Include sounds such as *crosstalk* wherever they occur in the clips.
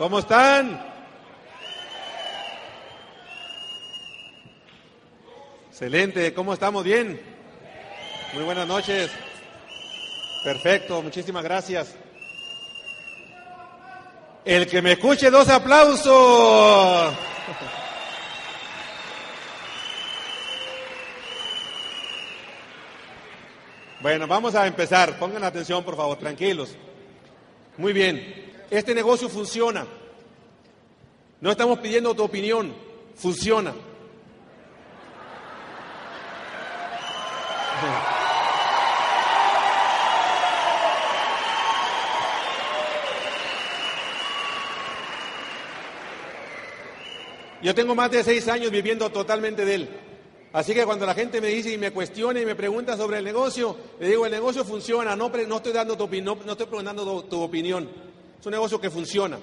¿Cómo están? Excelente, ¿cómo estamos? ¿Bien? Muy buenas noches. Perfecto, muchísimas gracias. El que me escuche, dos aplausos. Bueno, vamos a empezar. Pongan atención, por favor, tranquilos. Muy bien. Este negocio funciona. No estamos pidiendo tu opinión. Funciona. Yo tengo más de seis años viviendo totalmente de él. Así que cuando la gente me dice y me cuestiona y me pregunta sobre el negocio, le digo, el negocio funciona, no, estoy dando tu, no, no estoy preguntando tu, opinión. Es un negocio que funciona.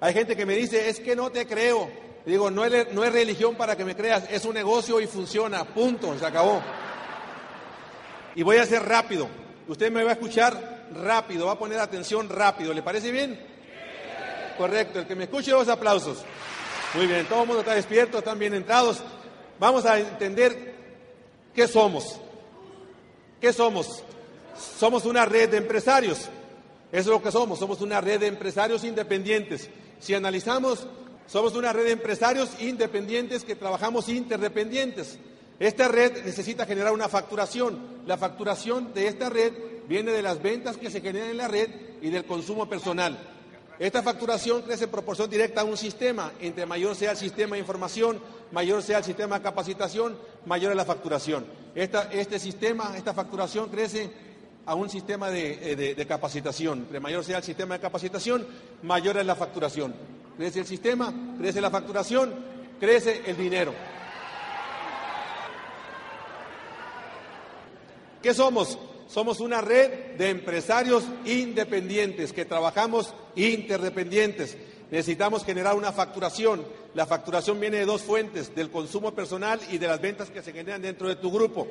Hay gente que me dice, es que no te creo. Digo, no es, no es religión para que me creas, es un negocio y funciona. Punto, se acabó. Y voy a ser rápido. Usted me va a escuchar rápido, va a poner atención rápido. ¿Le parece bien? Correcto, el que me escuche, dos aplausos. Muy bien, todo el mundo está despierto, están bien entrados. Vamos a entender qué somos. ¿Qué somos? Somos una red de empresarios. Eso es lo que somos. Somos una red de empresarios independientes. Si analizamos, somos una red de empresarios independientes que trabajamos interdependientes. Esta red necesita generar una facturación. La facturación de esta red viene de las ventas que se generan en la red y del consumo personal. Esta facturación crece en proporción directa a un sistema. Entre mayor sea el sistema de información, mayor sea el sistema de capacitación, mayor es la facturación. este sistema, esta facturación crece a un sistema de, de, capacitación. Entre mayor sea el sistema de capacitación, mayor es la facturación. Crece el sistema, crece la facturación, crece el dinero. ¿Qué somos? Somos una red de empresarios independientes que trabajamos interdependientes. Necesitamos generar una facturación. La facturación viene de dos fuentes, del consumo personal y de las ventas que se generan dentro de tu grupo.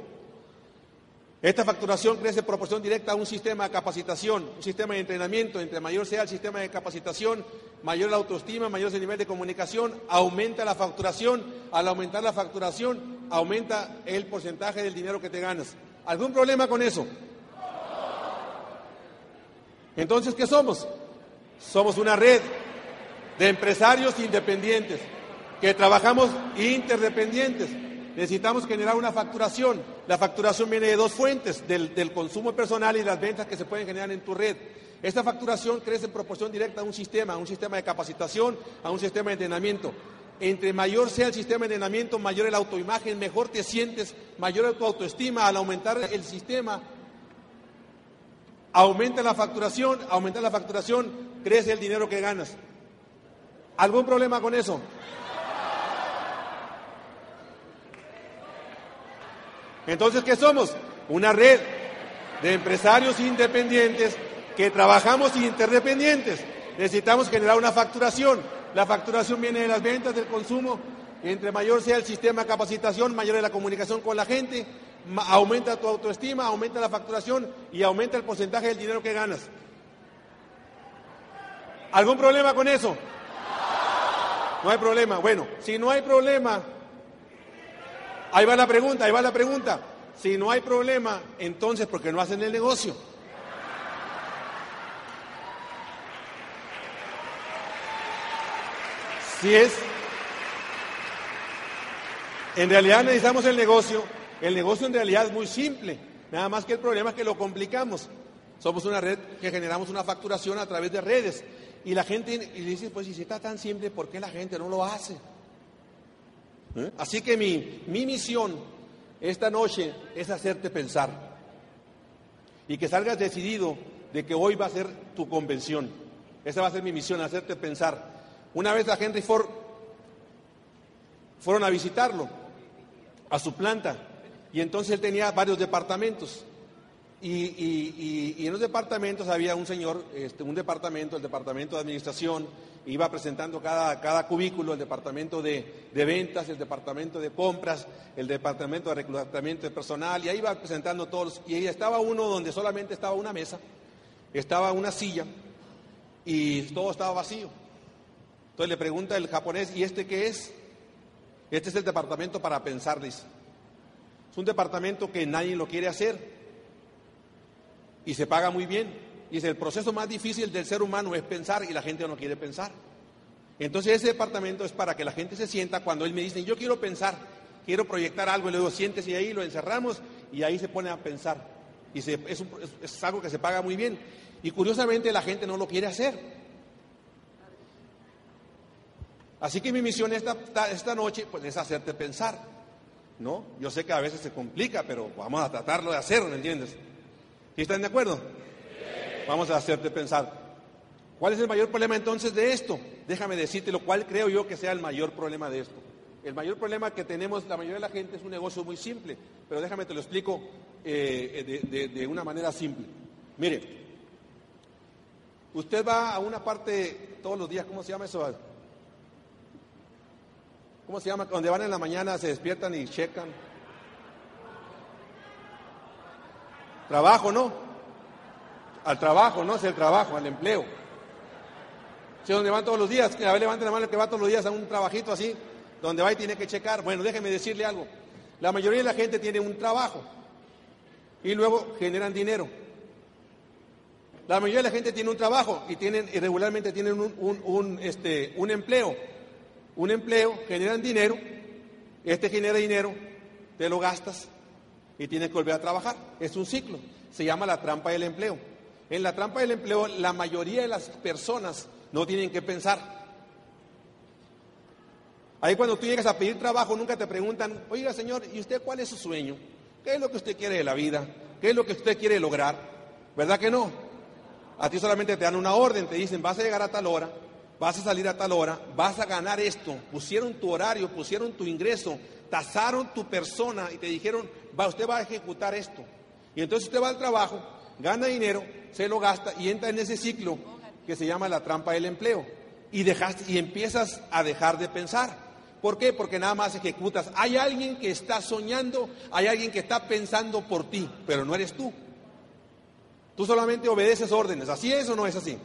Esta facturación crece en proporción directa a un sistema de capacitación, un sistema de entrenamiento. Entre mayor sea el sistema de capacitación, mayor la autoestima, mayor el nivel de comunicación, aumenta la facturación. Al aumentar la facturación, aumenta el porcentaje del dinero que te ganas. ¿Algún problema con eso? Entonces, ¿qué somos? Somos una red de empresarios independientes que trabajamos interdependientes. Necesitamos generar una facturación. La facturación viene de dos fuentes, del, consumo personal y las ventas que se pueden generar en tu red. Esta facturación crece en proporción directa a un sistema, a un sistema de capacitación, a un sistema de entrenamiento. Entre mayor sea el sistema de entrenamiento, mayor la autoimagen, mejor te sientes, mayor tu autoestima. Al aumentar el sistema, Aumenta la facturación, aumenta la facturación, crece el dinero que ganas. ¿Algún problema con eso? Entonces, ¿qué somos? Una red de empresarios independientes que trabajamos interdependientes. Necesitamos generar una facturación. La facturación viene de las ventas, del consumo. Entre mayor sea el sistema de capacitación, mayor es la comunicación con la gente, aumenta tu autoestima, aumenta la facturación y aumenta el porcentaje del dinero que ganas. ¿Algún problema con eso? No hay problema. Bueno, si no hay problema, ahí va la pregunta, ahí va la pregunta. Si no hay problema, entonces, ¿por qué no hacen el negocio? Si es, en realidad necesitamos el negocio el negocio en realidad es muy simple, nada más que el problema es que lo complicamos. Somos una red que generamos una facturación a través de redes y la gente y dice, pues si está tan simple, ¿por qué la gente no lo hace? ¿Eh? Así que mi, mi misión esta noche es hacerte pensar y que salgas decidido de que hoy va a ser tu convención. Esa va a ser mi misión, hacerte pensar. Una vez a Henry Ford fueron a visitarlo, a su planta, y entonces él tenía varios departamentos. Y, en los departamentos había un señor, este, un departamento, el departamento de administración, iba presentando cada, cada cubículo, el departamento de, ventas, el departamento de compras, el departamento de reclutamiento de personal, y ahí iba presentando todos. Y ahí estaba uno donde solamente estaba una mesa, estaba una silla, y todo estaba vacío. Entonces le pregunta el japonés, ¿y este qué es? Este es el departamento para pensar, dice. Es un departamento que nadie lo quiere hacer y se paga muy bien. Dice, el proceso más difícil del ser humano es pensar y la gente no quiere pensar. Entonces ese departamento es para que la gente se sienta cuando él me dice, yo quiero pensar, quiero proyectar algo, y le digo, siéntese ahí, lo encerramos y ahí se pone a pensar. Y es, es, algo que se paga muy bien. Y curiosamente la gente no lo quiere hacer. Así que mi misión esta, esta noche pues, es hacerte pensar. ¿no? Yo sé que a veces se complica, pero vamos a tratarlo de hacer, ¿me entiendes? ¿Sí están de acuerdo? Vamos a hacerte pensar. ¿Cuál es el mayor problema entonces de esto? Déjame decirte lo cual creo yo que sea el mayor problema de esto. El mayor problema que tenemos la mayoría de la gente es un negocio muy simple, pero déjame te lo explico eh, de, de, una manera simple. Mire, usted va a una parte todos los días, ¿cómo se llama eso? ¿Cómo se llama? Donde van en la mañana, se despiertan y checan. Trabajo, ¿no? Al trabajo, no es el trabajo, al empleo. Si donde van todos los días, a ver, levanten la mano el que va todos los días a un trabajito así, donde va y tiene que checar. Bueno, déjeme decirle algo. La mayoría de la gente tiene un trabajo y luego generan dinero. La mayoría de la gente tiene un trabajo y tienen irregularmente tienen un, un, este, un empleo. Un empleo, generan dinero, este genera dinero, te lo gastas y tienes que volver a trabajar. Es un ciclo. Se llama la trampa del empleo. En la trampa del empleo, la mayoría de las personas no tienen que pensar. Ahí cuando tú llegas a pedir trabajo, nunca te preguntan, oiga señor, ¿y usted cuál es su sueño? ¿Qué es lo que usted quiere de la vida? ¿Qué es lo que usted quiere lograr? ¿Verdad que no? A ti solamente te dan una orden, te dicen, vas a llegar a tal hora, vas a salir a tal hora, vas a ganar esto. Pusieron tu horario, pusieron tu ingreso, tasaron tu persona y te dijeron, va, usted va a ejecutar esto. Y entonces usted va al trabajo, gana dinero, se lo gasta y entra en ese ciclo que se llama la trampa del empleo. Y, dejas, y empiezas a dejar de pensar. ¿Por qué? Porque nada más ejecutas. Hay alguien que está soñando, hay alguien que está pensando por ti, pero no eres tú. Tú solamente obedeces órdenes. ¿Así es o no es así?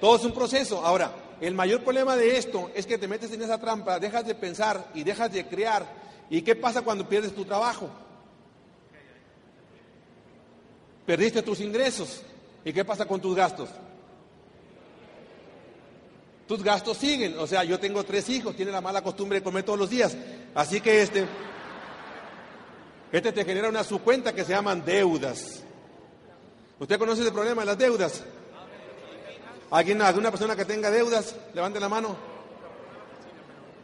Todo es un proceso. Ahora, el mayor problema de esto es que te metes en esa trampa, dejas de pensar y dejas de crear. ¿Y qué pasa cuando pierdes tu trabajo? Perdiste tus ingresos. ¿Y qué pasa con tus gastos? Tus gastos siguen. O sea, yo tengo tres hijos, tiene la mala costumbre de comer todos los días. Así que este, este te genera una subcuenta que se llaman deudas. ¿Usted conoce el problema de las deudas? ¿Alguien, alguna persona que tenga deudas? Levante la mano.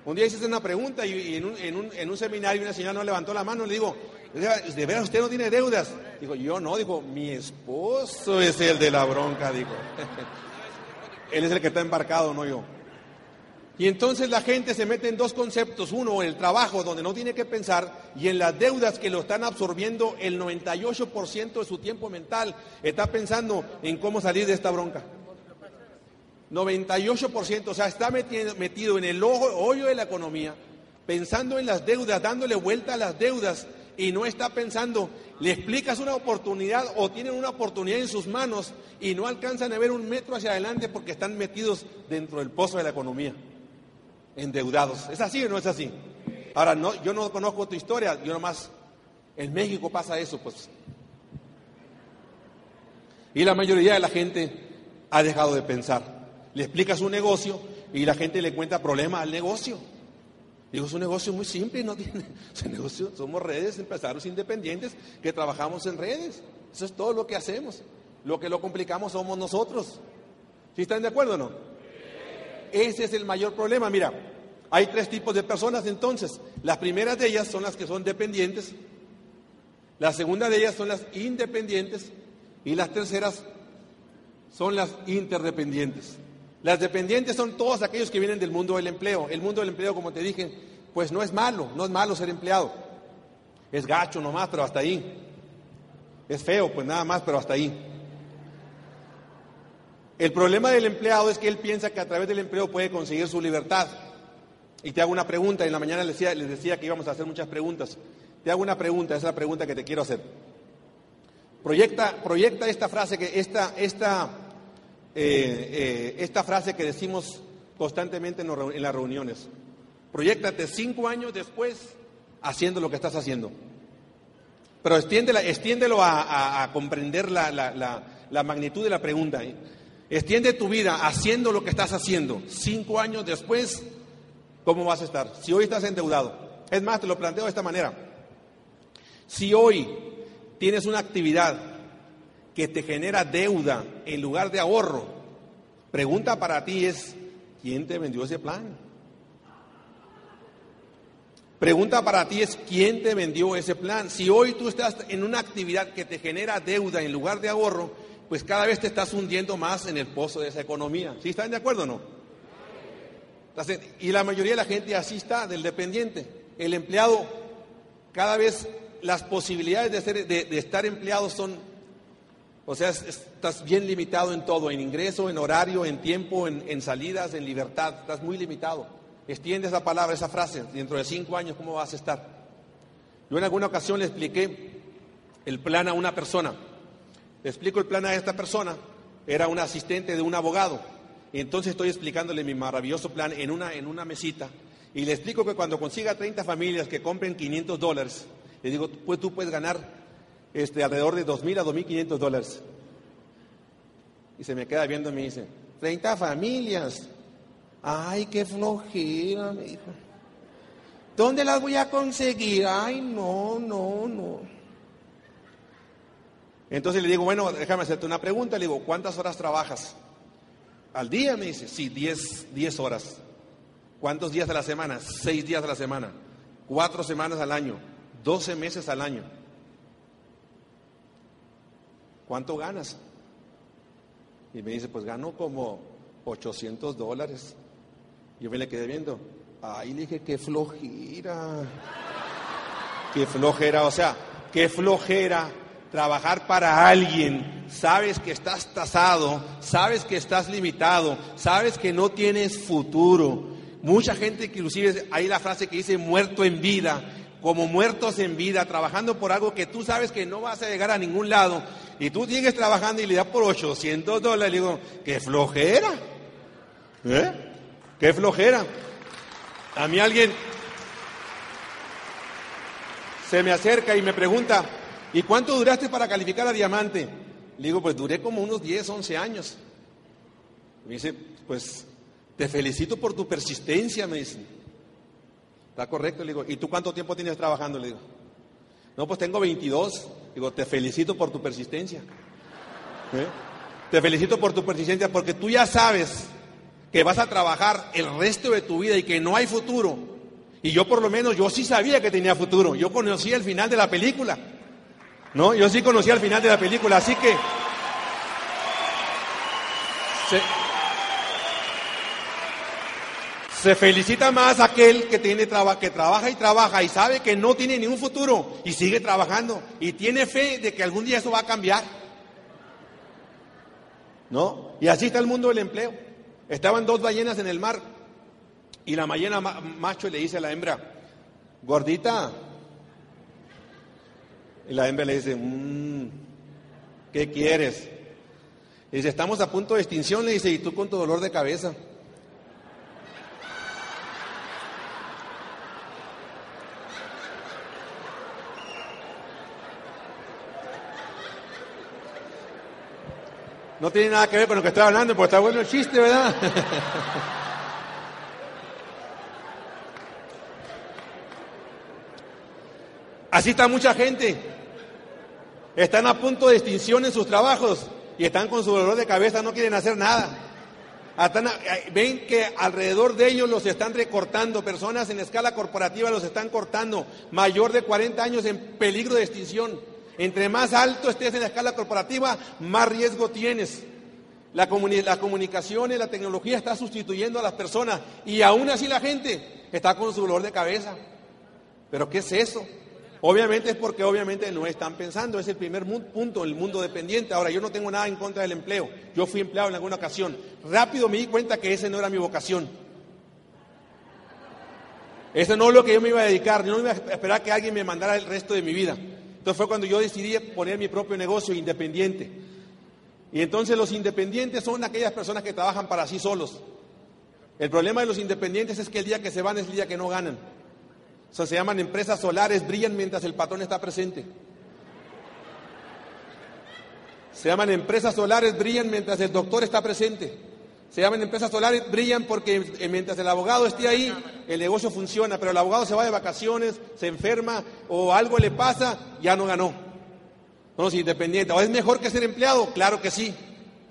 Un día hice una pregunta y, en, un, seminario una señora no levantó la mano. Le digo, ¿de veras usted no tiene deudas? Digo, yo no. Digo, mi esposo es el de la bronca. Digo, *laughs* él es el que está embarcado, no yo. Y entonces la gente se mete en dos conceptos. Uno, el trabajo, donde no tiene que pensar, y en las deudas que lo están absorbiendo el 98% de su tiempo mental. Está pensando en cómo salir de esta bronca. 98%, o sea, está metido, metido en el ojo, hoyo de la economía, pensando en las deudas, dándole vuelta a las deudas y no está pensando, le explicas una oportunidad o tienen una oportunidad en sus manos y no alcanzan a ver un metro hacia adelante porque están metidos dentro del pozo de la economía, endeudados. ¿Es así o no es así? Ahora, no, yo no conozco tu historia, yo nomás, en México pasa eso, pues. Y la mayoría de la gente ha dejado de pensar le explica su negocio y la gente le encuentra problemas al negocio. Digo, es un negocio muy simple, no tiene, *laughs* ese negocio, somos redes, empresarios independientes que trabajamos en redes. Eso es todo lo que hacemos. Lo que lo complicamos somos nosotros. ¿Sí están de acuerdo o no? Ese es el mayor problema. Mira, hay tres tipos de personas entonces. Las primeras de ellas son las que son dependientes. La segunda de ellas son las independientes. Y las terceras son las interdependientes. Las dependientes son todos aquellos que vienen del mundo del empleo. El mundo del empleo, como te dije, pues no es malo, no es malo ser empleado. Es gacho nomás, pero hasta ahí. Es feo, pues nada más, pero hasta ahí. El problema del empleado es que él piensa que a través del empleo puede conseguir su libertad. Y te hago una pregunta, en la mañana les decía, que íbamos a hacer muchas preguntas. Te hago una pregunta, esa es la pregunta que te quiero hacer. Proyecta, proyecta esta frase, que esta, esta, eh, eh, esta frase que decimos constantemente en las reuniones. Proyectate cinco años después haciendo lo que estás haciendo. Pero extiéndelo a, comprender la, magnitud de la pregunta. ¿eh? Extiende tu vida haciendo lo que estás haciendo. Cinco años después, ¿cómo vas a estar? Si hoy estás endeudado. Es más, te lo planteo de esta manera. Si hoy tienes una actividad que te genera deuda en lugar de ahorro, pregunta para ti es, ¿quién te vendió ese plan? Pregunta para ti es, ¿quién te vendió ese plan? Si hoy tú estás en una actividad que te genera deuda en lugar de ahorro, pues cada vez te estás hundiendo más en el pozo de esa economía. ¿Sí están de acuerdo o no? Y la mayoría de la gente así está, del dependiente. El empleado, cada vez las posibilidades de, ser, de, estar empleado son, o sea, estás bien limitado en todo, en ingreso, en horario, en tiempo, en, salidas, en libertad, estás muy limitado. Extiende esa palabra, esa frase, dentro de cinco años, ¿cómo vas a estar? Yo en alguna ocasión le expliqué el plan a una persona. Le explico el plan a esta persona, era un asistente de un abogado. Entonces estoy explicándole mi maravilloso plan en una, en una mesita. Y le explico que cuando consiga 30 familias que compren 500 dólares, le digo, pues tú puedes ganar este, alrededor de 2.000 a 2.500 dólares. Y se me queda viendo y me dice, 30 familias. Ay, qué flojera, me dijo. ¿Dónde las voy a conseguir? Ay, no, no, no. Entonces le digo, bueno, déjame hacerte una pregunta. Le digo, ¿cuántas horas trabajas? Al día me dice, sí, 10, 10 horas. ¿Cuántos días de la semana? Seis días de la semana. Cuatro semanas al año. 12 meses al año. ¿Cuánto ganas? Y me dice, pues gano como 800 dólares. Yo me le quedé viendo. Ahí le dije, qué flojera. Qué flojera, o sea, qué flojera trabajar para alguien. Sabes que estás tasado, sabes que estás limitado, sabes que no tienes futuro. Mucha gente, inclusive hay la frase que dice muerto en vida, como muertos en vida, trabajando por algo que tú sabes que no vas a llegar a ningún lado, y tú sigues trabajando y le das por 800 dólares, le digo, qué flojera, ¿eh? Qué flojera. A mí alguien se me acerca y me pregunta, ¿y cuánto duraste para calificar a diamante? Le digo, pues duré como unos 10, 11 años. Me dice, pues te felicito por tu persistencia, me dice. ¿Está correcto? Le digo, ¿y tú cuánto tiempo tienes trabajando? Le digo, no, pues tengo 22. Digo, te felicito por tu persistencia. ¿Eh? Te felicito por tu persistencia porque tú ya sabes que vas a trabajar el resto de tu vida y que no hay futuro. Y yo por lo menos, yo sí sabía que tenía futuro. Yo conocía el final de la película. ¿No? Yo sí conocía el final de la película. Así que... Se felicita más aquel que, tiene que trabaja y trabaja y sabe que no tiene ningún futuro y sigue trabajando y tiene fe de que algún día eso va a cambiar. ¿No? Y así está el mundo del empleo. Estaban dos ballenas en el mar y la ballena macho le dice a la hembra, gordita. Y la hembra le dice, mmm, ¿qué quieres? Y dice, estamos a punto de extinción, le dice, y tú con tu dolor de cabeza. No tiene nada que ver con lo que estaba hablando, porque está bueno el chiste, ¿verdad? Así está mucha gente. Están a punto de extinción en sus trabajos y están con su dolor de cabeza, no quieren hacer nada. Ven que alrededor de ellos los están recortando, personas en escala corporativa los están cortando, mayor de 40 años en peligro de extinción. Entre más alto estés en la escala corporativa, más riesgo tienes. La, la comunicación y la tecnología está sustituyendo a las personas y aún así la gente está con su dolor de cabeza. ¿Pero qué es eso? Obviamente es porque obviamente no están pensando, es el primer punto, el mundo dependiente. Ahora, yo no tengo nada en contra del empleo, yo fui empleado en alguna ocasión. Rápido me di cuenta que ese no era mi vocación. Eso no es lo que yo me iba a dedicar, no iba a esperar que alguien me mandara el resto de mi vida. Entonces fue cuando yo decidí poner mi propio negocio independiente. Y entonces los independientes son aquellas personas que trabajan para sí solos. El problema de los independientes es que el día que se van es el día que no ganan. O sea, se llaman empresas solares, brillan mientras el patrón está presente. Se llaman empresas solares, brillan mientras el doctor está presente. Se llaman empresas solares, brillan porque mientras el abogado esté ahí, el negocio funciona, pero el abogado se va de vacaciones, se enferma o algo le pasa, ya no ganó. No es independiente. ¿O es mejor que ser empleado? Claro que sí,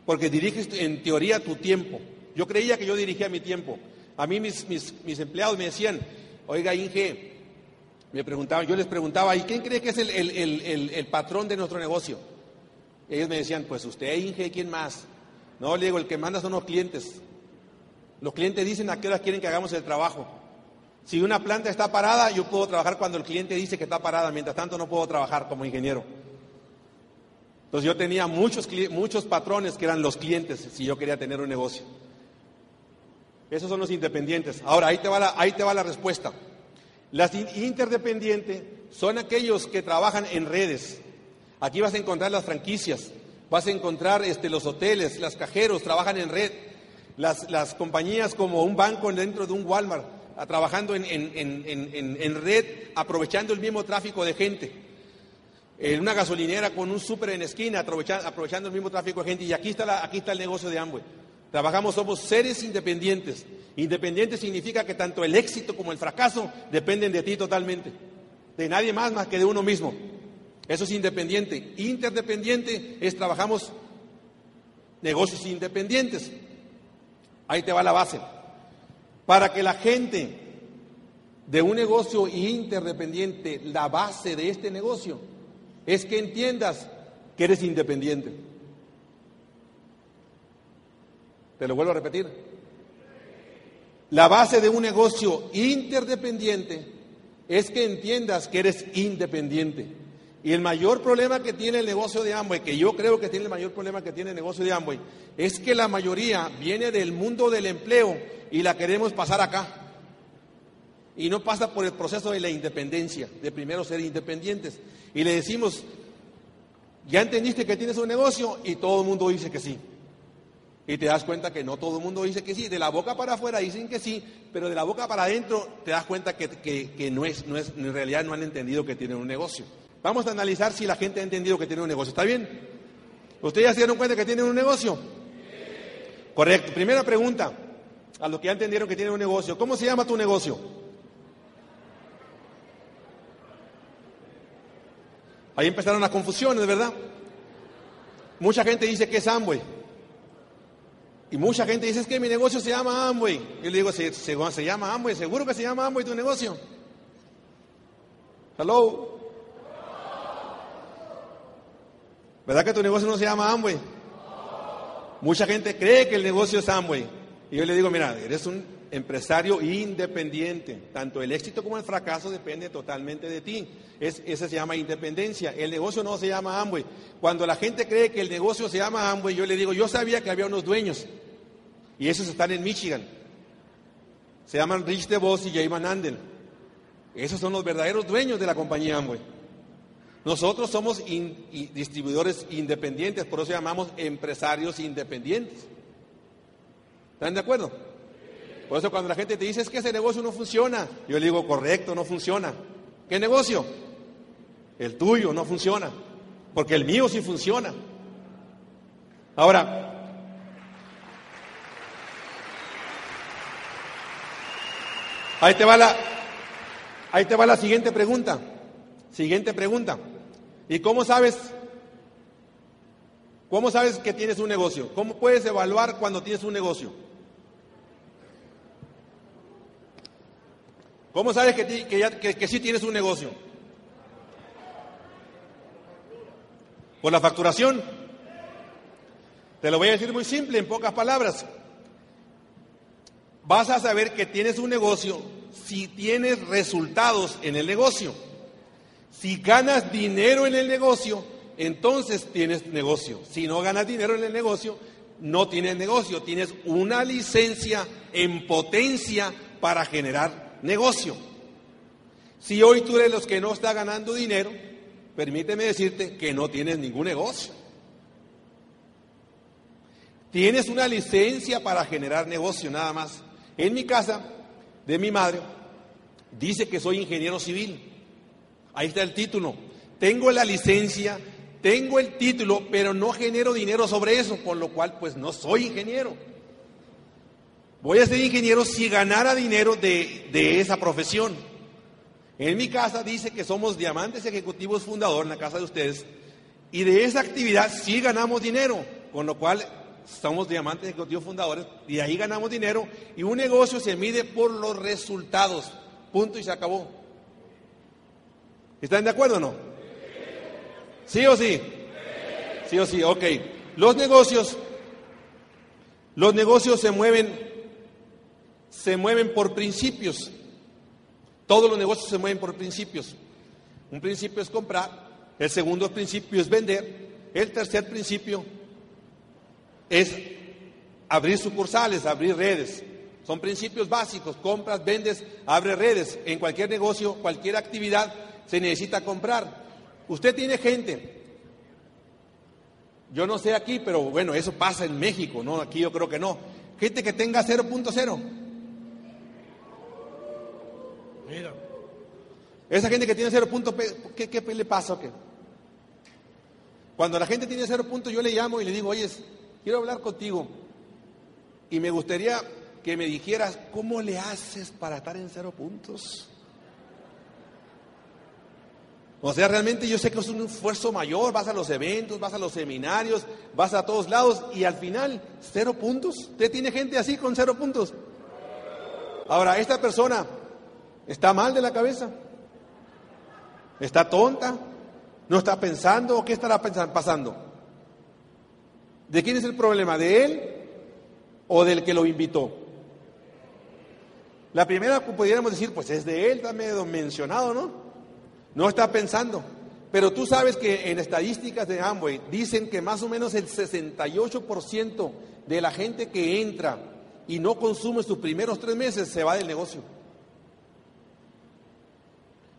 porque diriges en teoría tu tiempo. Yo creía que yo dirigía mi tiempo. A mí mis, mis, empleados me decían, oiga Inge, me preguntaban, yo les preguntaba, ¿y quién cree que es el, el patrón de nuestro negocio? ellos me decían, pues usted, Inge, ¿quién más? No, le digo, el que manda son los clientes. Los clientes dicen a qué hora quieren que hagamos el trabajo. Si una planta está parada, yo puedo trabajar cuando el cliente dice que está parada, mientras tanto no puedo trabajar como ingeniero. Entonces yo tenía muchos, muchos patrones que eran los clientes si yo quería tener un negocio. Esos son los independientes. Ahora, ahí te va ahí te va la respuesta. Las interdependientes son aquellos que trabajan en redes. Aquí vas a encontrar las franquicias, vas a encontrar este, los hoteles, los cajeros, trabajan en red. Las, compañías como un banco dentro de un Walmart, trabajando en, red, aprovechando el mismo tráfico de gente. En una gasolinera con un súper en esquina, aprovechando, el mismo tráfico de gente. Y aquí está, aquí está el negocio de Amway. Trabajamos, somos seres independientes. Independiente significa que tanto el éxito como el fracaso dependen de ti totalmente. De nadie más más que de uno mismo. Eso es independiente. Interdependiente es trabajamos negocios independientes. Ahí te va la base. Para que la gente de un negocio interdependiente, la base de este negocio, es que entiendas que eres independiente. Te lo vuelvo a repetir. La base de un negocio interdependiente es que entiendas que eres independiente. Y el mayor problema que tiene el negocio de Amway, que yo creo que tiene el mayor problema que tiene el negocio de Amway, es que la mayoría viene del mundo del empleo y la queremos pasar acá. Y no pasa por el proceso de la independencia, de primero ser independientes. Y le decimos, ya entendiste que tienes un negocio y todo el mundo dice que sí. Y te das cuenta que no todo el mundo dice que sí. De la boca para afuera dicen que sí, pero de la boca para adentro te das cuenta que, no es, en realidad no han entendido que tienen un negocio. Vamos a analizar si la gente ha entendido que tiene un negocio. ¿Está bien? ¿Ustedes ya se dieron cuenta que tienen un negocio? Correcto. Primera pregunta a los que ya entendieron que tienen un negocio. ¿Cómo se llama tu negocio? Ahí empezaron las confusiones, ¿verdad? Mucha gente dice que es Amway. Y mucha gente dice es que mi negocio se llama Amway. Yo le digo, se, se llama Amway, seguro que se llama Amway tu negocio. Hello. ¿Verdad que tu negocio no se llama Amway? Mucha gente cree que el negocio es Amway. Y yo le digo, mira, eres un empresario independiente. Tanto el éxito como el fracaso depende totalmente de ti. Es, esa se llama independencia. El negocio no se llama Amway. Cuando la gente cree que el negocio se llama Amway, yo le digo, yo sabía que había unos dueños. Y esos están en Michigan. Se llaman Rich DeVos y Jay Van Andel. Esos son los verdaderos dueños de la compañía Amway. Nosotros somos distribuidores independientes, por eso llamamos empresarios independientes. ¿Están de acuerdo? Por eso cuando la gente te dice es que ese negocio no funciona, yo le digo, correcto, no funciona. ¿Qué negocio? El tuyo no funciona, porque el mío sí funciona. Ahora, ahí te va la, ahí te va la siguiente pregunta. Siguiente pregunta. ¿Y cómo sabes? ¿Cómo sabes que tienes un negocio? ¿Cómo puedes evaluar cuando tienes un negocio? ¿Cómo sabes que, que, que sí tienes un negocio? ¿Por la facturación? Te lo voy a decir muy simple, en pocas palabras. Vas a saber que tienes un negocio si tienes resultados en el negocio. Si ganas dinero en el negocio, entonces tienes negocio. Si no ganas dinero en el negocio, no tienes negocio. Tienes una licencia en potencia para generar negocio. Si hoy tú eres los que no está ganando dinero, permíteme decirte que no tienes ningún negocio. Tienes una licencia para generar negocio nada más. En mi casa, de mi madre, dice que soy ingeniero civil. Ahí está el título. Tengo la licencia, tengo el título, pero no genero dinero sobre eso, por lo cual pues no soy ingeniero. Voy a ser ingeniero si ganara dinero de, de esa profesión. En mi casa dice que somos diamantes ejecutivos fundador en la casa de ustedes y de esa actividad sí ganamos dinero, con lo cual somos diamantes ejecutivos fundadores y ahí ganamos dinero y un negocio se mide por los resultados. Punto y se acabó. ¿Están de acuerdo o no? ¿Sí o sí? Sí o sí, ok. Los negocios, los negocios se mueven, se mueven por principios. Todos los negocios se mueven por principios. Un principio es comprar, el segundo principio es vender, el tercer principio es abrir sucursales, abrir redes. Son principios básicos, compras, vendes, abre redes. En cualquier negocio, cualquier actividad se necesita comprar. Usted tiene gente, yo no sé aquí, pero bueno, eso pasa en México, ¿no? Aquí yo creo que no. Gente que tenga 0.0. Mira. Esa gente que tiene 0. ¿qué, ¿qué, le pasa o qué? Cuando la gente tiene 0 puntos, yo le llamo y le digo, oye, quiero hablar contigo. Y me gustaría que me dijeras, ¿cómo le haces para estar en cero puntos? O sea, realmente yo sé que es un esfuerzo mayor, vas a los eventos, vas a los seminarios, vas a todos lados y al final, cero puntos. ¿Usted tiene gente así con cero puntos? Ahora, esta persona está mal de la cabeza, está tonta, no está pensando, ¿o qué estará pasando? ¿De quién es el problema? ¿De él o del que lo invitó? La primera pudiéramos decir, pues es de él, está medio mencionado, ¿no? No está pensando. Pero tú sabes que en estadísticas de Amway dicen que más o menos el 68% de la gente que entra y no consume sus primeros tres meses se va del negocio.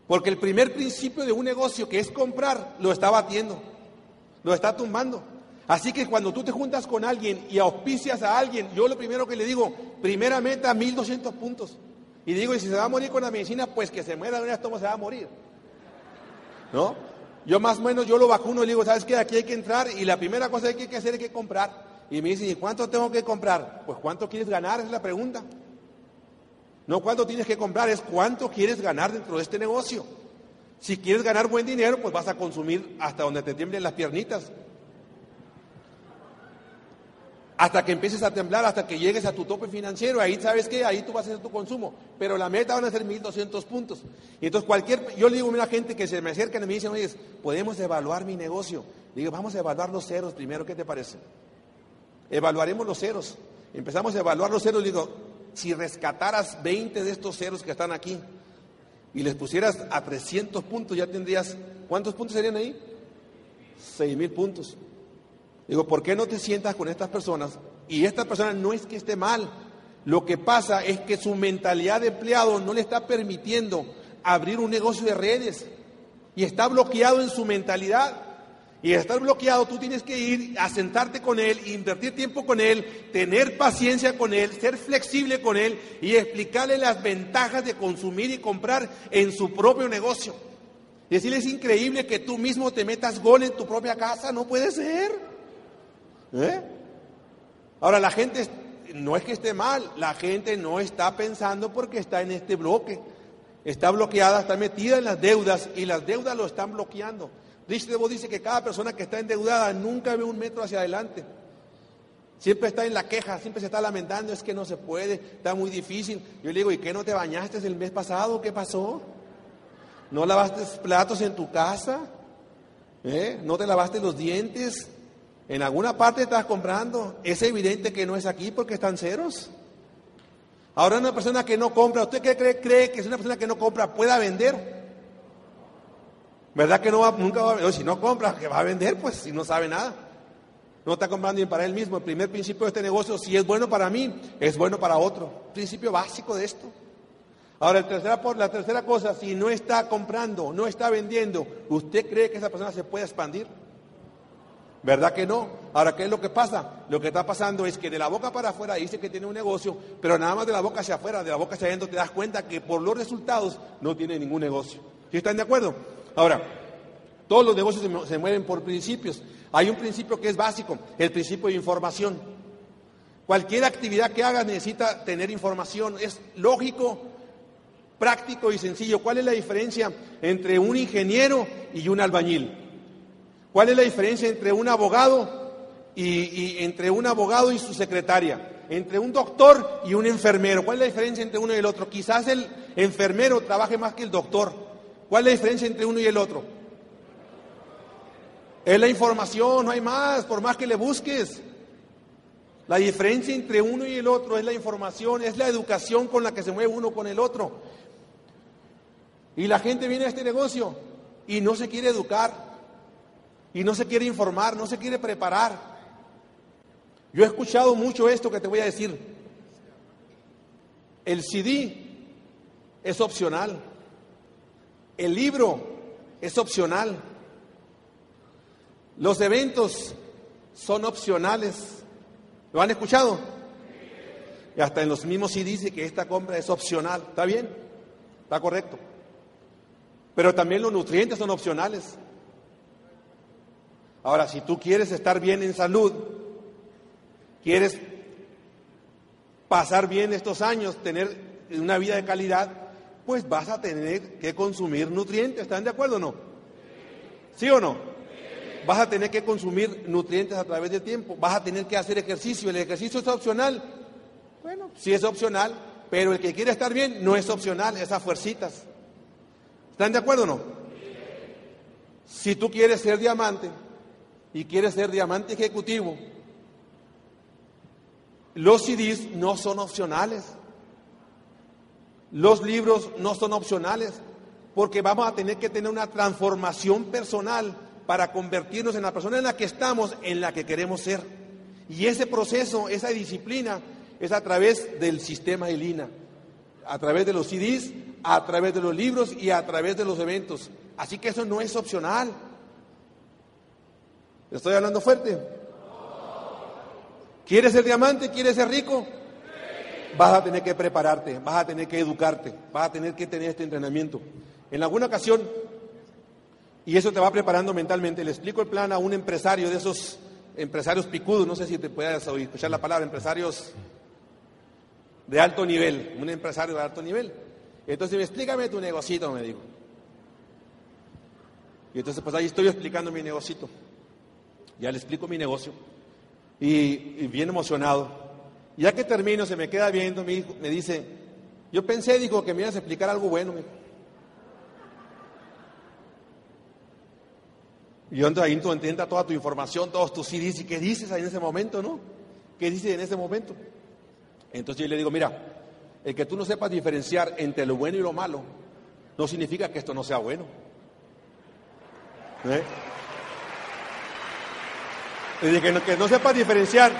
Porque el primer principio de un negocio que es comprar lo está batiendo, lo está tumbando. Así que cuando tú te juntas con alguien y auspicias a alguien, yo lo primero que le digo, primera meta, 1200 puntos. Y digo, y si se va a morir con la medicina, pues que se muera de una se va a morir. ¿No? Yo más o menos, yo lo vacuno y le digo, ¿sabes qué? Aquí hay que entrar y la primera cosa que hay que hacer es que comprar. Y me dicen, ¿y cuánto tengo que comprar? Pues ¿cuánto quieres ganar? Es la pregunta. No cuánto tienes que comprar, es cuánto quieres ganar dentro de este negocio. Si quieres ganar buen dinero, pues vas a consumir hasta donde te tiemblen las piernitas hasta que empieces a temblar, hasta que llegues a tu tope financiero, ahí sabes que ahí tú vas a hacer tu consumo, pero la meta van a ser 1200 puntos. Y entonces cualquier, yo le digo a la gente que se me acercan y me dicen, oye, podemos evaluar mi negocio. digo, vamos a evaluar los ceros primero, ¿qué te parece? Evaluaremos los ceros. Empezamos a evaluar los ceros, digo, si rescataras 20 de estos ceros que están aquí y les pusieras a 300 puntos, ya tendrías, ¿cuántos puntos serían ahí? 6000 puntos. Digo, ¿por qué no te sientas con estas personas? Y esta persona no es que esté mal. Lo que pasa es que su mentalidad de empleado no le está permitiendo abrir un negocio de redes. Y está bloqueado en su mentalidad. Y estar bloqueado, tú tienes que ir a sentarte con él, invertir tiempo con él, tener paciencia con él, ser flexible con él y explicarle las ventajas de consumir y comprar en su propio negocio. Decirle, es increíble que tú mismo te metas gol en tu propia casa, no puede ser. ¿Eh? Ahora, la gente no es que esté mal, la gente no está pensando porque está en este bloque. Está bloqueada, está metida en las deudas y las deudas lo están bloqueando. Rich DeVos dice que cada persona que está endeudada nunca ve un metro hacia adelante. Siempre está en la queja, siempre se está lamentando, es que no se puede, está muy difícil. Yo le digo, ¿y qué no te bañaste el mes pasado? ¿Qué pasó? ¿No lavaste platos en tu casa? ¿Eh? ¿No te lavaste los dientes? En alguna parte estás comprando. Es evidente que no es aquí porque están ceros. Ahora una persona que no compra, ¿usted cree, cree que es una persona que no compra pueda vender? ¿Verdad que no va, nunca va a vender? Si no compra, que va a vender, pues si no sabe nada. No está comprando ni para él mismo. El primer principio de este negocio, si es bueno para mí, es bueno para otro. Principio básico de esto. Ahora, la tercera cosa, si no está comprando, no está vendiendo, ¿usted cree que esa persona se puede expandir? ¿Verdad que no? Ahora, ¿qué es lo que pasa? Lo que está pasando es que de la boca para afuera dice que tiene un negocio, pero nada más de la boca hacia afuera, de la boca hacia adentro, te das cuenta que por los resultados no tiene ningún negocio. ¿Sí están de acuerdo? Ahora, todos los negocios se, mueven por principios. Hay un principio que es básico, el principio de información. Cualquier actividad que hagas necesita tener información. Es lógico, práctico y sencillo. ¿Cuál es la diferencia entre un ingeniero y un albañil? ¿Cuál es la diferencia entre un abogado y, entre un abogado y su secretaria? Entre un doctor y un enfermero. ¿Cuál es la diferencia entre uno y el otro? Quizás el enfermero trabaje más que el doctor. ¿Cuál es la diferencia entre uno y el otro? Es la información, no hay más, por más que le busques. La diferencia entre uno y el otro es la información, es la educación con la que se mueve uno con el otro. Y la gente viene a este negocio y no se quiere educar y no se quiere informar, no se quiere preparar. Yo he escuchado mucho esto que te voy a decir. El CD es opcional. El libro es opcional. Los eventos son opcionales. ¿Lo han escuchado? Y hasta en los mismos sí dice que esta compra es opcional. ¿Está bien? Está correcto. Pero también los nutrientes son opcionales. Ahora, si tú quieres estar bien en salud, quieres pasar bien estos años, tener una vida de calidad, pues vas a tener que consumir nutrientes. ¿Están de acuerdo o no? ¿Sí o no? Vas a tener que consumir nutrientes a través del tiempo. Vas a tener que hacer ejercicio. ¿El ejercicio es opcional? Bueno, sí es opcional, pero el que quiere estar bien no es opcional, es a fuercitas. ¿Están de acuerdo o no? Si tú quieres ser diamante, y quieres ser diamante ejecutivo, los CDs no son opcionales. Los libros no son opcionales, porque vamos a tener que tener una transformación personal para convertirnos en la persona en la que estamos, en la que queremos ser. Y ese proceso, esa disciplina, es a través del sistema ELINA, a través de los CDs, a través de los libros y a través de los eventos. Así que eso no es opcional. ¿Estoy hablando fuerte? ¿Quieres ser diamante? ¿Quieres ser rico? Vas a tener que prepararte, vas a tener que educarte, vas a tener que tener este entrenamiento. En alguna ocasión, y eso te va preparando mentalmente, le explico el plan a un empresario de esos empresarios picudos, no sé si te puedas escuchar la palabra, empresarios de alto nivel, un empresario de alto nivel. Entonces, explícame tu negocito, me dijo. Y entonces, pues ahí estoy explicando mi negocito. Ya le explico mi negocio. Y, bien emocionado. Ya que termino, se me queda viendo, hijo, me dice, yo pensé, dijo, que me ibas a explicar algo bueno. Y yo ahí tú entiendas toda tu información, todos tus CDs, y qué dices ahí en ese momento, ¿no? ¿Qué dices en ese momento? Entonces yo le digo, mira, el que tú no sepas diferenciar entre lo bueno y lo malo, no significa que esto no sea bueno. ¿Eh? Le dije que no, sepa diferenciar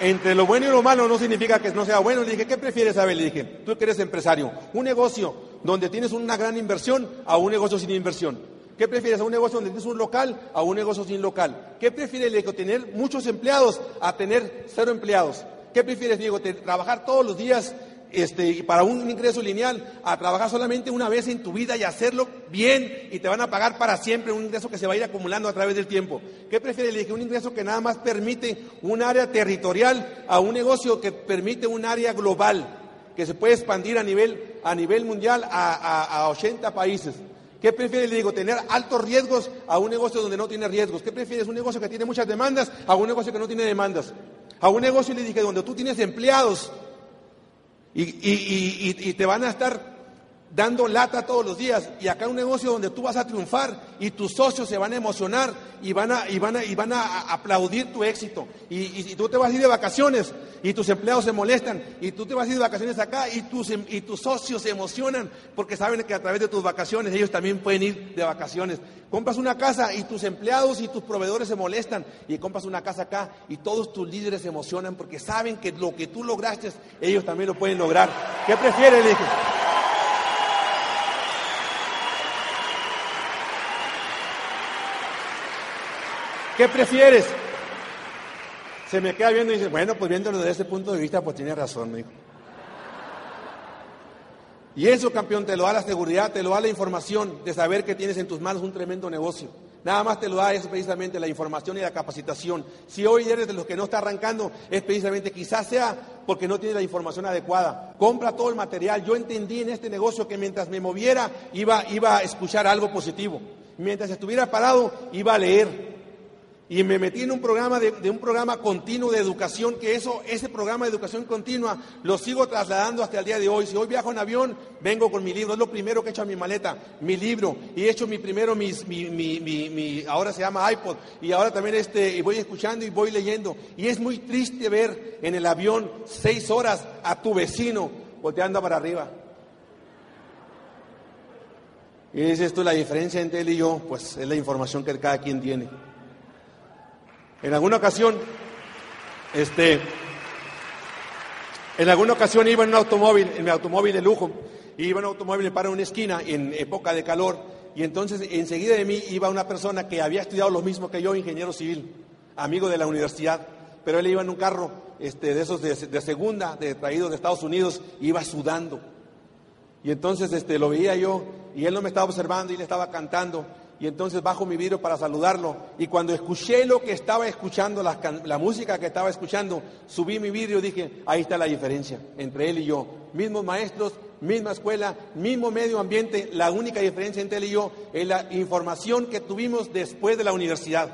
entre lo bueno y lo malo no significa que no sea bueno. Le dije, ¿qué prefieres saber? Le dije, tú que eres empresario, un negocio donde tienes una gran inversión a un negocio sin inversión. ¿Qué prefieres a un negocio donde tienes un local a un negocio sin local? ¿Qué prefieres, le digo, tener muchos empleados a tener cero empleados? ¿Qué prefieres, digo, trabajar todos los días este, para un ingreso lineal a trabajar solamente una vez en tu vida y hacerlo bien y te van a pagar para siempre un ingreso que se va a ir acumulando a través del tiempo. ¿Qué prefieres? Le un ingreso que nada más permite un área territorial a un negocio que permite un área global, que se puede expandir a nivel, a nivel mundial a, a 80 países. ¿Qué prefieres? Le digo, tener altos riesgos a un negocio donde no tiene riesgos. ¿Qué prefieres? Un negocio que tiene muchas demandas a un negocio que no tiene demandas. A un negocio le dije, donde tú tienes empleados y, te van a estar dando lata todos los días. Y acá un negocio donde tú vas a triunfar y tus socios se van a emocionar y van a, y van a, y van a aplaudir tu éxito. Y, tú te vas a ir de vacaciones y tus empleados se molestan. Y tú te vas a ir de vacaciones acá y tus, y tus socios se emocionan porque saben que a través de tus vacaciones ellos también pueden ir de vacaciones. Compras una casa y tus empleados y tus proveedores se molestan y compras una casa acá y todos tus líderes se emocionan porque saben que lo que tú lograste, ellos también lo pueden lograr. ¿Qué prefieres? Le dije. ¿Qué prefieres? Se me queda viendo y dice, bueno, pues viéndolo desde ese punto de vista, pues tiene razón, me dijo. Y eso, campeón, te lo da la seguridad, te lo da la información de saber que tienes en tus manos un tremendo negocio. Nada más te lo da eso precisamente la información y la capacitación. Si hoy eres de los que no está arrancando, es precisamente quizás sea porque no tienes la información adecuada. Compra todo el material. Yo entendí en este negocio que mientras me moviera iba, iba a escuchar algo positivo. Mientras estuviera parado iba a leer. Y me metí en un programa de, un programa continuo de educación, que eso, ese programa de educación continua lo sigo trasladando hasta el día de hoy. Si hoy viajo en avión, vengo con mi libro, es lo primero que he hecho a mi maleta, mi libro, y he hecho mi primero, mis, mi, mi, mi, ahora se llama iPod, y ahora también este, y voy escuchando y voy leyendo. Y es muy triste ver en el avión seis horas a tu vecino volteando para arriba. Y dices tú, la diferencia entre él y yo, pues es la información que cada quien tiene. En alguna ocasión, este, en alguna ocasión iba en un automóvil, en mi automóvil de lujo, iba en un automóvil para una esquina en época de calor, y entonces enseguida de mí iba una persona que había estudiado lo mismo que yo, ingeniero civil, amigo de la universidad, pero él iba en un carro este, de esos de, segunda, de traído de Estados Unidos, iba sudando. Y entonces este, lo veía yo, y él no me estaba observando y le estaba cantando y entonces bajo mi vidrio para saludarlo. Y cuando escuché lo que estaba escuchando, la, música que estaba escuchando, subí mi vidrio y dije, ahí está la diferencia entre él y yo. Mismos maestros, misma escuela, mismo medio ambiente, la única diferencia entre él y yo es la información que tuvimos después de la universidad.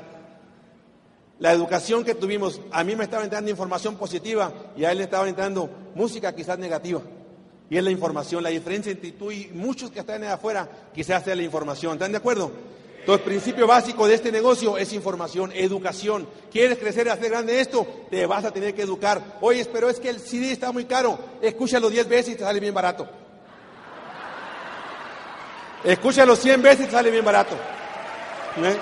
La educación que tuvimos, a mí me estaba entrando información positiva y a él le estaba entrando música quizás negativa. Y es la información, la diferencia entre tú y muchos que están afuera, quizás sea la información. ¿Están de acuerdo? Entonces, principio básico de este negocio es información, educación. ¿Quieres crecer y hacer grande esto? Te vas a tener que educar. Oye, pero es que el CD está muy caro. Escúchalo 10 veces y te sale bien barato. Escúchalo 100 veces y te sale bien barato. ¿Eh?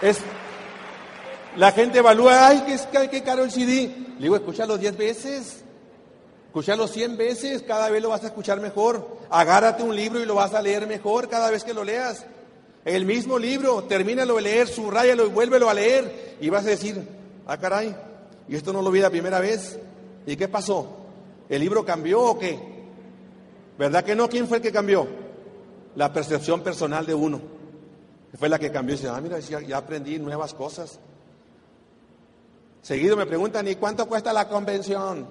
Es, la gente evalúa, ay, qué, qué caro el CD. Le digo, escúchalo 10 veces. Escúchalo 100 veces, cada vez lo vas a escuchar mejor. Agárrate un libro y lo vas a leer mejor cada vez que lo leas. El mismo libro, termínalo de leer, subrayalo y vuélvelo a leer. Y vas a decir, ah, caray, y esto no lo vi la primera vez. ¿Y qué pasó? ¿El libro cambió o qué? ¿Verdad que no? ¿Quién fue el que cambió? La percepción personal de uno. Fue la que cambió y dice, ah, mira, ya aprendí nuevas cosas. Seguido me preguntan, ¿y cuánto cuesta la convención?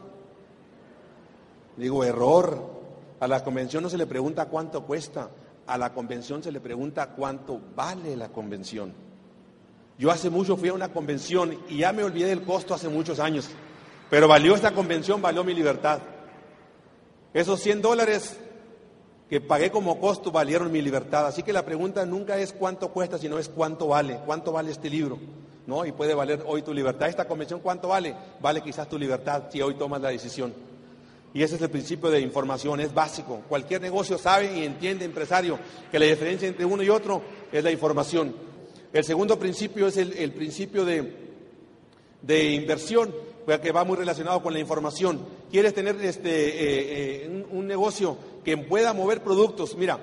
Digo, error. A la convención no se le pregunta cuánto cuesta, a la convención se le pregunta cuánto vale la convención. Yo hace mucho fui a una convención y ya me olvidé del costo hace muchos años, pero valió esta convención, valió mi libertad. Esos 100 dólares que pagué como costo valieron mi libertad. Así que la pregunta nunca es cuánto cuesta, sino es cuánto vale, cuánto vale este libro. ¿No? Y puede valer hoy tu libertad. Esta convención, ¿cuánto vale? Vale quizás tu libertad si hoy tomas la decisión. Y ese es el principio de información, es básico. Cualquier negocio sabe y entiende, empresario, que la diferencia entre uno y otro es la información. El segundo principio es el, principio de, de inversión, que va muy relacionado con la información. ¿Quieres tener este, eh, eh, un negocio que pueda mover productos? Mira,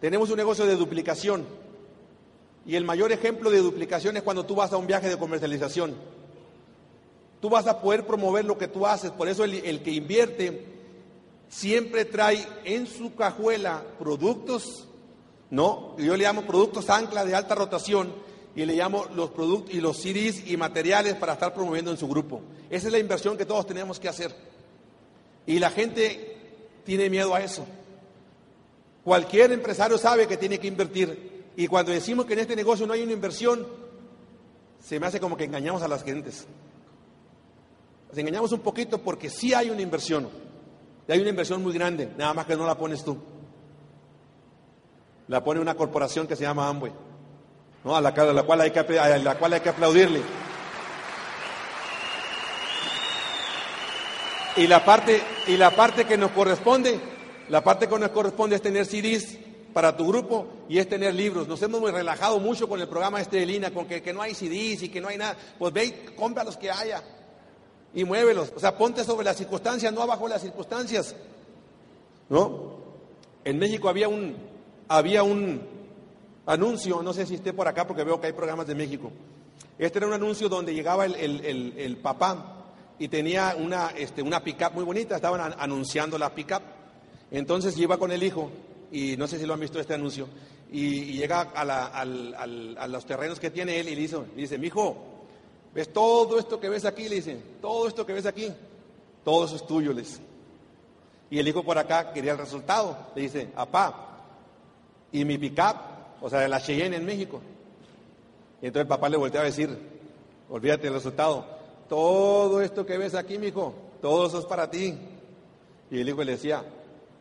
tenemos un negocio de duplicación. Y el mayor ejemplo de duplicación es cuando tú vas a un viaje de comercialización. Tú vas a poder promover lo que tú haces. Por eso el, que invierte siempre trae en su cajuela productos, ¿no? Yo le llamo productos ancla de alta rotación y le llamo los productos y los CDs y materiales para estar promoviendo en su grupo. Esa es la inversión que todos tenemos que hacer. Y la gente tiene miedo a eso. Cualquier empresario sabe que tiene que invertir. Y cuando decimos que en este negocio no hay una inversión, se me hace como que engañamos a las gentes. Nos engañamos un poquito porque sí hay una inversión. Y hay una inversión muy grande, nada más que no la pones tú. La pone una corporación que se llama Amway, ¿no? a, la, cual hay que, a la cual hay que aplaudirle. Y la parte, y la parte que nos corresponde, la parte que nos corresponde es tener CDs para tu grupo y es tener libros. Nos hemos relajado mucho con el programa este de Lina, con que, no hay CDs y que no hay nada. Pues ve y compra los que haya y muévelos. O sea, ponte sobre las circunstancias, no abajo las circunstancias. ¿No? En México había un, había un, anuncio, no sé si esté por acá porque veo que hay programas de México. Este era un anuncio donde llegaba el, papá y tenía una, este, una pick-up muy bonita, estaban anunciando la pick-up. Entonces iba con el hijo, y no sé si lo han visto este anuncio, y, llega a, los terrenos que tiene él y le dice, le dice, mi hijo, ¿ves todo esto que ves aquí? Le dice, todo esto que ves aquí, todo eso es tuyo, le dice. Y el hijo por acá quería el resultado, le dice, papá, ¿y mi pick-up? O sea, de la Cheyenne en México. Y entonces el papá le volteaba a decir, olvídate del resultado, todo esto que ves aquí, mi hijo, todo eso es para ti. Y el hijo le decía,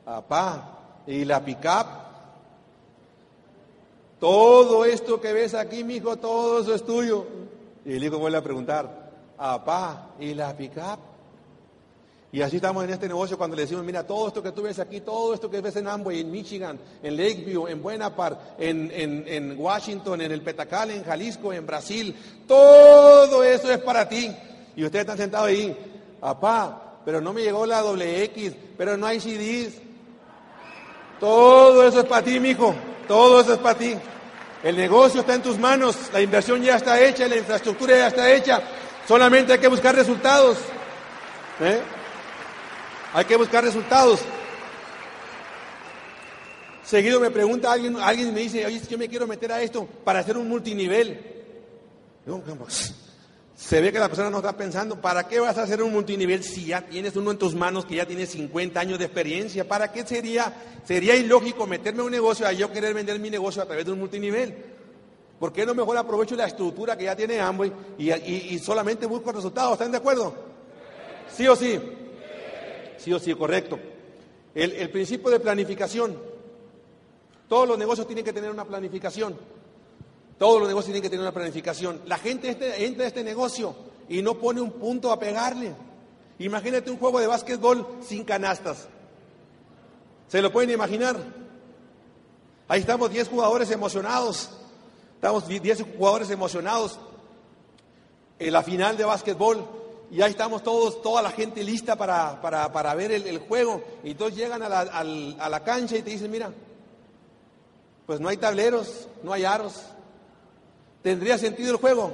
papá, ¿y la pick-up? Todo esto que ves aquí, mi hijo, todo eso es tuyo. Y el hijo vuelve a preguntar, papá, ¿y la pick-up? Y así estamos en este negocio cuando le decimos, mira, todo esto que tú ves aquí, todo esto que ves en Amway, en Michigan, en Lakeview, en Buenapart, en, en, en Washington, en el Petacal, en Jalisco, en Brasil, todo eso es para ti. Y ustedes están sentados ahí, papá, pero no me llegó la doble X, pero no hay CDs. Todo eso es para ti, mijo, todo eso es para ti. El negocio está en tus manos, la inversión ya está hecha, la infraestructura ya está hecha, solamente hay que buscar resultados. ¿Eh? Hay que buscar resultados. Seguido me pregunta alguien, alguien me dice, oye, yo me quiero meter a esto para hacer un multinivel. Se ve que la persona no está pensando, ¿para qué vas a hacer un multinivel si ya tienes uno en tus manos que ya tiene 50 años de experiencia? ¿Para qué sería, sería ilógico meterme a un negocio a yo querer vender mi negocio a través de un multinivel? ¿Por qué no mejor aprovecho la estructura que ya tiene Amway y, y solamente busco resultados? ¿Están de acuerdo? ¿Sí o sí? Sí o sí, correcto. El, principio de planificación. Todos los negocios tienen que tener una planificación. Todos los negocios tienen que tener una planificación. La gente este, entra a este negocio y no pone un punto a pegarle. Imagínate un juego de básquetbol sin canastas. ¿Se lo pueden imaginar? Ahí estamos 10 jugadores emocionados. Estamos 10 jugadores emocionados en la final de básquetbol y ahí estamos todos, toda la gente lista para, para, ver el, juego. Y entonces llegan a la, a la cancha y te dicen, mira, pues no hay tableros, no hay aros. ¿Tendría sentido el juego?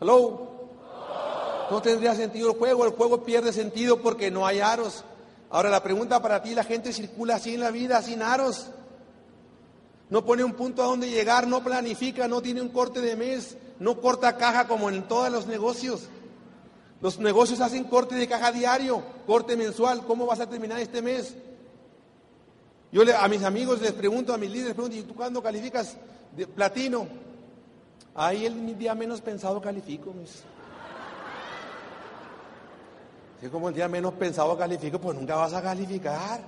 ¿Hello? No tendría sentido el juego, el juego pierde sentido porque no hay aros. Ahora la pregunta para ti, la gente circula así en la vida, sin aros. No pone un punto a donde llegar, no planifica, no tiene un corte de mes, no corta caja como en todos los negocios. Los negocios hacen corte de caja diario, corte mensual. ¿Cómo vas a terminar este mes? Yo a mis amigos les pregunto, a mis líderes les pregunto, ¿y tú cuándo calificas de platino? Ahí el día menos pensado califico, mis. Si como el día menos pensado califico, pues nunca vas a calificar.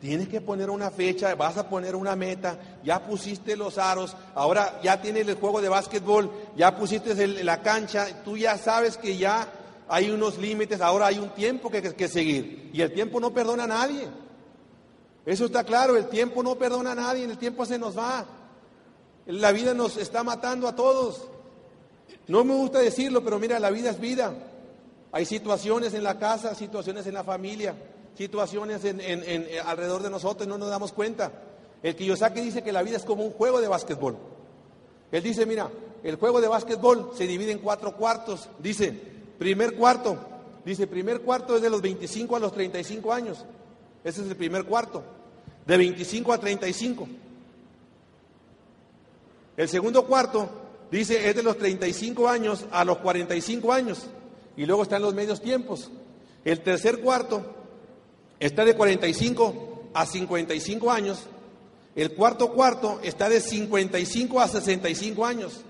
Tienes que poner una fecha, vas a poner una meta, ya pusiste los aros, ahora ya tienes el juego de básquetbol, ya pusiste la cancha, tú ya sabes que ya hay unos límites, ahora hay un tiempo que, que seguir. Y el tiempo no perdona a nadie. Eso está claro, el tiempo no perdona a nadie, el tiempo se nos va. La vida nos está matando a todos. No me gusta decirlo, pero mira, la vida es vida. Hay situaciones en la casa, situaciones en la familia situaciones en, eh, alrededor de nosotros y no nos damos cuenta. El Kiyosaki dice que la vida es como un juego de básquetbol. Él dice, mira, el juego de básquetbol se divide en cuatro cuartos. Dice, primer cuarto, dice, primer cuarto es de los 25 a los 35 años. Ese es el primer cuarto. De 25 a 35. El segundo cuarto, dice, es de los 35 años a los 45 años. Y luego están los medios tiempos. El tercer cuarto está de 45 a 55 años. El cuarto cuarto está de 55 a 65 años.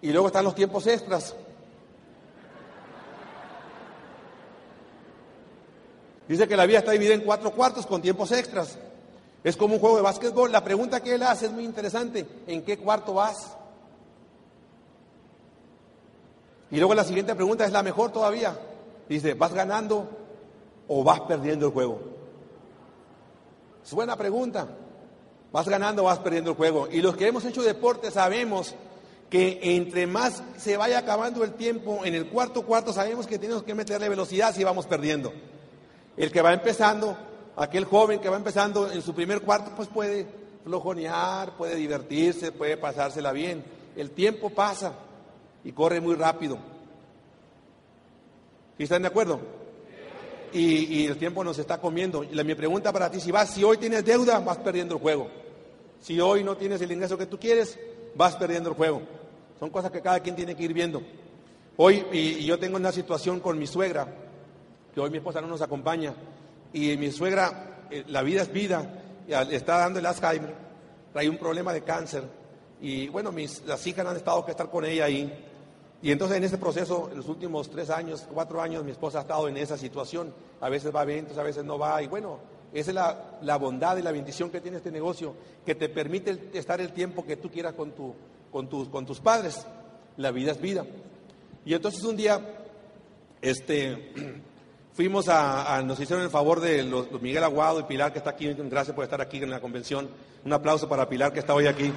Y luego están los tiempos extras. Dice que la vida está dividida en cuatro cuartos con tiempos extras. Es como un juego de básquetbol. La pregunta que él hace es muy interesante. ¿En qué cuarto vas? Y luego la siguiente pregunta es la mejor todavía. Dice, ¿vas ganando o vas perdiendo el juego? Es buena pregunta. ¿Vas ganando o vas perdiendo el juego? Y los que hemos hecho deporte sabemos que entre más se vaya acabando el tiempo, en el cuarto cuarto sabemos que tenemos que meterle velocidad si vamos perdiendo. El que va empezando, aquel joven que va empezando en su primer cuarto, pues puede flojonear, puede divertirse, puede pasársela bien. El tiempo pasa y corre muy rápido. ¿Sí están de acuerdo? Y, el tiempo nos está comiendo. Y la, mi pregunta para ti, si vas, si hoy tienes deuda, vas perdiendo el juego. Si hoy no tienes el ingreso que tú quieres, vas perdiendo el juego. Son cosas que cada quien tiene que ir viendo. Hoy, y, yo tengo una situación con mi suegra, que hoy mi esposa no nos acompaña, y mi suegra, eh, la vida es vida, está dando el Alzheimer, trae un problema de cáncer, y bueno, mis, las hijas han estado que estar con ella ahí, y entonces en ese proceso, en los últimos tres años, cuatro años, mi esposa ha estado en esa situación. A veces va a eventos, a veces no va. Y bueno, esa es la, bondad y la bendición que tiene este negocio, que te permite estar el tiempo que tú quieras con, tu, con, tus, con tus padres. La vida es vida. Y entonces un día, este, *clears throat* fuimos a, nos hicieron el favor de los, Miguel Aguado y Pilar, que está aquí. Gracias por estar aquí en la convención. Un aplauso para Pilar, que está hoy aquí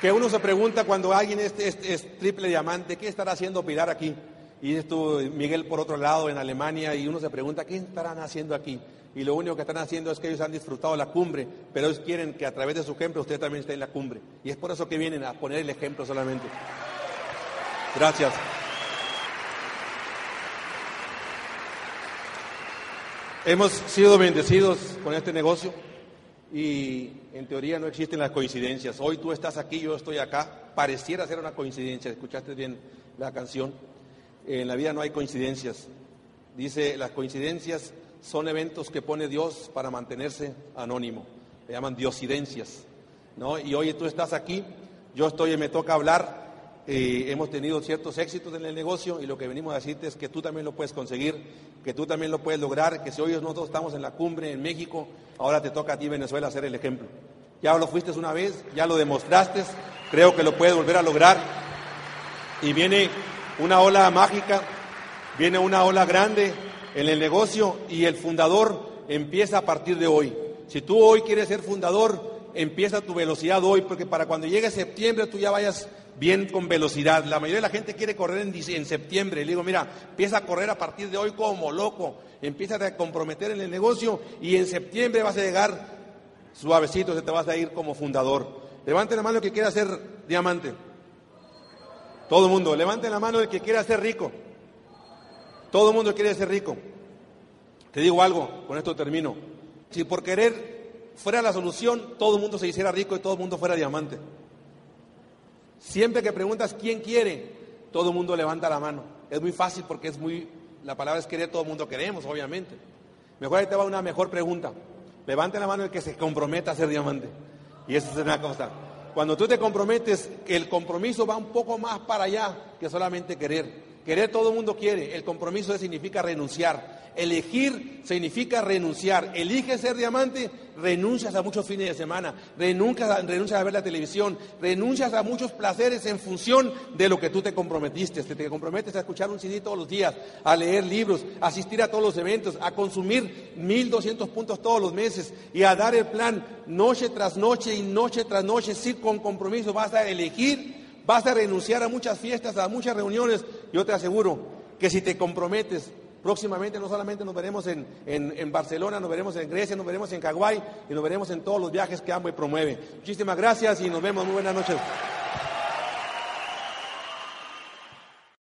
que uno se pregunta cuando alguien es, es, triple diamante, ¿qué estará haciendo Pilar aquí? Y esto Miguel por otro lado en Alemania y uno se pregunta, ¿qué estarán haciendo aquí? Y lo único que están haciendo es que ellos han disfrutado la cumbre, pero ellos quieren que a través de su ejemplo usted también esté en la cumbre. Y es por eso que vienen a poner el ejemplo solamente. Gracias. Hemos sido bendecidos con este negocio y en teoría no existen las coincidencias. Hoy tú estás aquí, yo estoy acá. Pareciera ser una coincidencia. Escuchaste bien la canción. En la vida no hay coincidencias. Dice, las coincidencias son eventos que pone Dios para mantenerse anónimo. Le llaman diosidencias. ¿no? Y hoy tú estás aquí, yo estoy, me toca hablar hemos tenido ciertos éxitos en el negocio y lo que venimos a decirte es que tú también lo puedes conseguir, que tú también lo puedes lograr, que si hoy nosotros estamos en la cumbre en México, ahora te toca a ti Venezuela hacer el ejemplo. Ya lo fuiste una vez, ya lo demostraste, creo que lo puedes volver a lograr y viene una ola mágica, viene una ola grande en el negocio y el fundador empieza a partir de hoy. Si tú hoy quieres ser fundador, empieza tu velocidad hoy, porque para cuando llegue septiembre tú ya vayas bien con velocidad. La mayoría de la gente quiere correr en, en, septiembre. Le digo, mira, empieza a correr a partir de hoy como loco. Empieza a comprometer en el negocio y en septiembre vas a llegar suavecito, se te vas a ir como fundador. Levante la mano el que quiera ser diamante. Todo el mundo. Levante la mano el que quiera ser rico. Todo el mundo quiere ser rico. Te digo algo, con esto termino. Si por querer fuera la solución, todo el mundo se hiciera rico y todo el mundo fuera diamante. Siempre que preguntas quién quiere, todo el mundo levanta la mano. Es muy fácil porque es muy, la palabra es querer, todo el mundo queremos, obviamente. Mejor ahí te va una mejor pregunta. Levante la mano el que se comprometa a ser diamante. Y eso es una cosa. Cuando tú te comprometes, el compromiso va un poco más para allá que solamente querer. Querer todo el mundo quiere. El compromiso significa renunciar. Elegir significa renunciar. Elige ser diamante, renuncias a muchos fines de semana, renuncias a, renuncias a ver la televisión, renuncias a muchos placeres en función de lo que tú te comprometiste. Te, te comprometes a escuchar un CD todos los días, a leer libros, a asistir a todos los eventos, a consumir 1200 puntos todos los meses y a dar el plan noche tras noche y noche tras noche, sí, con compromiso. Vas a elegir, vas a renunciar a muchas fiestas, a muchas reuniones. Yo te aseguro que si te comprometes, Próximamente no solamente nos veremos en, en, Barcelona, nos veremos en Grecia, nos veremos en Caguay y nos veremos en todos los viajes que Amway promueve. Muchísimas gracias y nos vemos. Muy buenas noches.